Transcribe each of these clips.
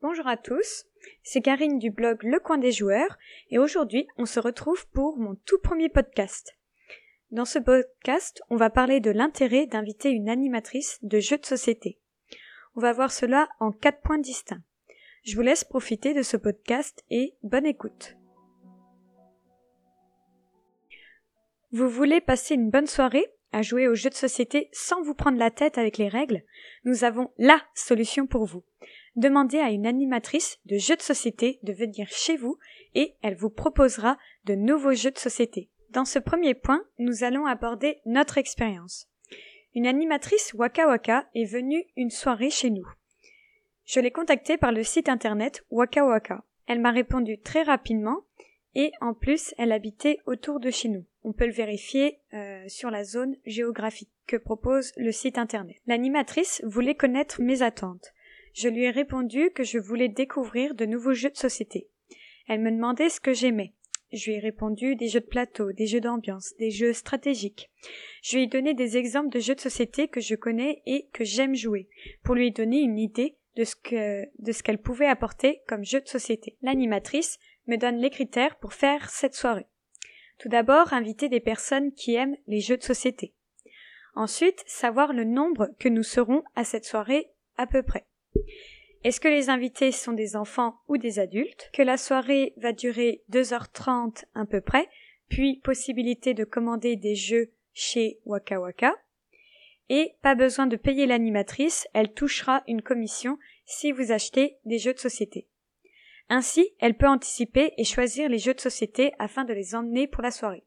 Bonjour à tous, c'est Karine du blog Le Coin des Joueurs et aujourd'hui on se retrouve pour mon tout premier podcast. Dans ce podcast, on va parler de l'intérêt d'inviter une animatrice de jeux de société. On va voir cela en quatre points distincts. Je vous laisse profiter de ce podcast et bonne écoute. Vous voulez passer une bonne soirée à jouer aux jeux de société sans vous prendre la tête avec les règles? Nous avons LA solution pour vous. Demandez à une animatrice de jeux de société de venir chez vous et elle vous proposera de nouveaux jeux de société. Dans ce premier point, nous allons aborder notre expérience. Une animatrice Waka Waka est venue une soirée chez nous. Je l'ai contactée par le site internet Waka Waka. Elle m'a répondu très rapidement et en plus elle habitait autour de chez nous. On peut le vérifier euh, sur la zone géographique que propose le site internet. L'animatrice voulait connaître mes attentes. Je lui ai répondu que je voulais découvrir de nouveaux jeux de société. Elle me demandait ce que j'aimais. Je lui ai répondu des jeux de plateau, des jeux d'ambiance, des jeux stratégiques. Je lui ai donné des exemples de jeux de société que je connais et que j'aime jouer, pour lui donner une idée de ce que, de ce qu'elle pouvait apporter comme jeu de société. L'animatrice me donne les critères pour faire cette soirée. Tout d'abord, inviter des personnes qui aiment les jeux de société. Ensuite, savoir le nombre que nous serons à cette soirée à peu près. Est-ce que les invités sont des enfants ou des adultes? Que la soirée va durer 2h30 à peu près, puis possibilité de commander des jeux chez Waka Waka. Et pas besoin de payer l'animatrice, elle touchera une commission si vous achetez des jeux de société. Ainsi, elle peut anticiper et choisir les jeux de société afin de les emmener pour la soirée.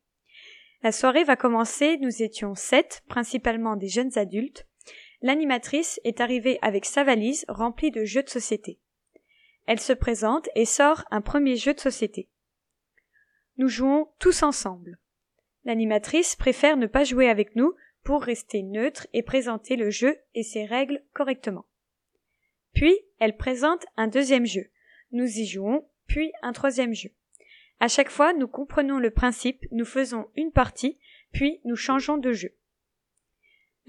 La soirée va commencer, nous étions sept, principalement des jeunes adultes, l'animatrice est arrivée avec sa valise remplie de jeux de société. Elle se présente et sort un premier jeu de société. Nous jouons tous ensemble. L'animatrice préfère ne pas jouer avec nous pour rester neutre et présenter le jeu et ses règles correctement. Puis, elle présente un deuxième jeu. Nous y jouons, puis un troisième jeu. À chaque fois, nous comprenons le principe, nous faisons une partie, puis nous changeons de jeu.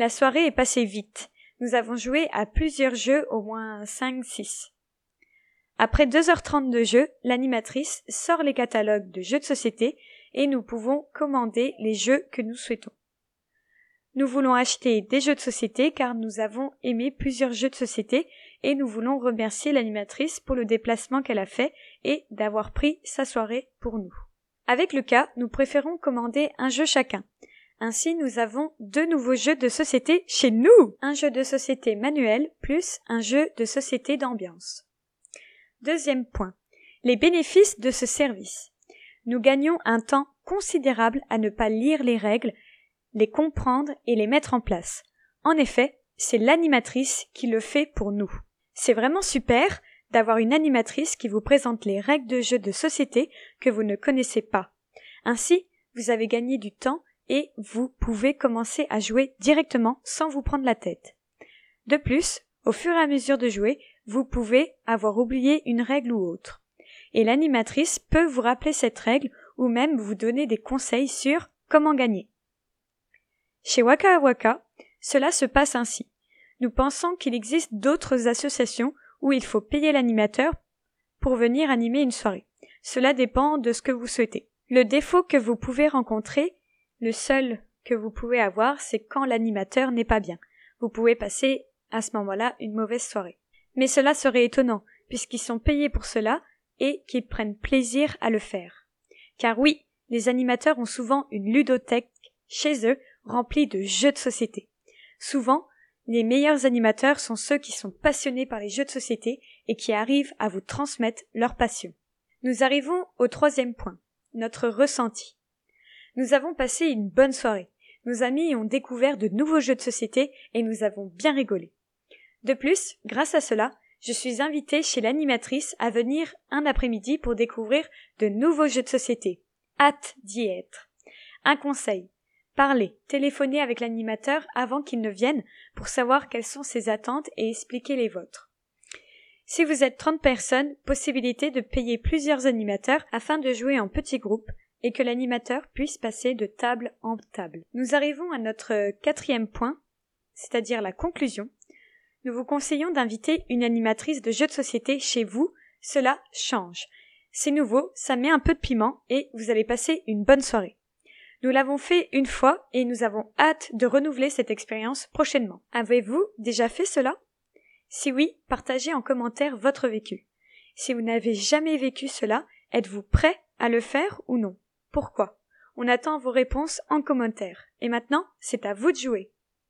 La soirée est passée vite. Nous avons joué à plusieurs jeux, au moins cinq, six. Après deux heures trente de jeu, l'animatrice sort les catalogues de jeux de société et nous pouvons commander les jeux que nous souhaitons. Nous voulons acheter des jeux de société car nous avons aimé plusieurs jeux de société et nous voulons remercier l'animatrice pour le déplacement qu'elle a fait et d'avoir pris sa soirée pour nous. Avec le cas, nous préférons commander un jeu chacun. Ainsi, nous avons deux nouveaux jeux de société chez nous. Un jeu de société manuel plus un jeu de société d'ambiance. Deuxième point. Les bénéfices de ce service. Nous gagnons un temps considérable à ne pas lire les règles, les comprendre et les mettre en place. En effet, c'est l'animatrice qui le fait pour nous. C'est vraiment super d'avoir une animatrice qui vous présente les règles de jeu de société que vous ne connaissez pas. Ainsi, vous avez gagné du temps et vous pouvez commencer à jouer directement sans vous prendre la tête. De plus, au fur et à mesure de jouer, vous pouvez avoir oublié une règle ou autre. Et l'animatrice peut vous rappeler cette règle ou même vous donner des conseils sur comment gagner. Chez Waka Waka, cela se passe ainsi. Nous pensons qu'il existe d'autres associations où il faut payer l'animateur pour venir animer une soirée. Cela dépend de ce que vous souhaitez. Le défaut que vous pouvez rencontrer le seul que vous pouvez avoir, c'est quand l'animateur n'est pas bien. Vous pouvez passer à ce moment-là une mauvaise soirée. Mais cela serait étonnant, puisqu'ils sont payés pour cela et qu'ils prennent plaisir à le faire. Car oui, les animateurs ont souvent une ludothèque chez eux remplie de jeux de société. Souvent, les meilleurs animateurs sont ceux qui sont passionnés par les jeux de société et qui arrivent à vous transmettre leur passion. Nous arrivons au troisième point, notre ressenti. Nous avons passé une bonne soirée. Nos amis ont découvert de nouveaux jeux de société et nous avons bien rigolé. De plus, grâce à cela, je suis invitée chez l'animatrice à venir un après-midi pour découvrir de nouveaux jeux de société. Hâte d'y être. Un conseil. Parlez, téléphonez avec l'animateur avant qu'il ne vienne pour savoir quelles sont ses attentes et expliquer les vôtres. Si vous êtes 30 personnes, possibilité de payer plusieurs animateurs afin de jouer en petits groupes et que l'animateur puisse passer de table en table. Nous arrivons à notre quatrième point, c'est-à-dire la conclusion. Nous vous conseillons d'inviter une animatrice de jeux de société chez vous, cela change. C'est nouveau, ça met un peu de piment et vous allez passer une bonne soirée. Nous l'avons fait une fois et nous avons hâte de renouveler cette expérience prochainement. Avez-vous déjà fait cela? Si oui, partagez en commentaire votre vécu. Si vous n'avez jamais vécu cela, êtes-vous prêt à le faire ou non? Pourquoi? On attend vos réponses en commentaire. Et maintenant, c'est à vous de jouer.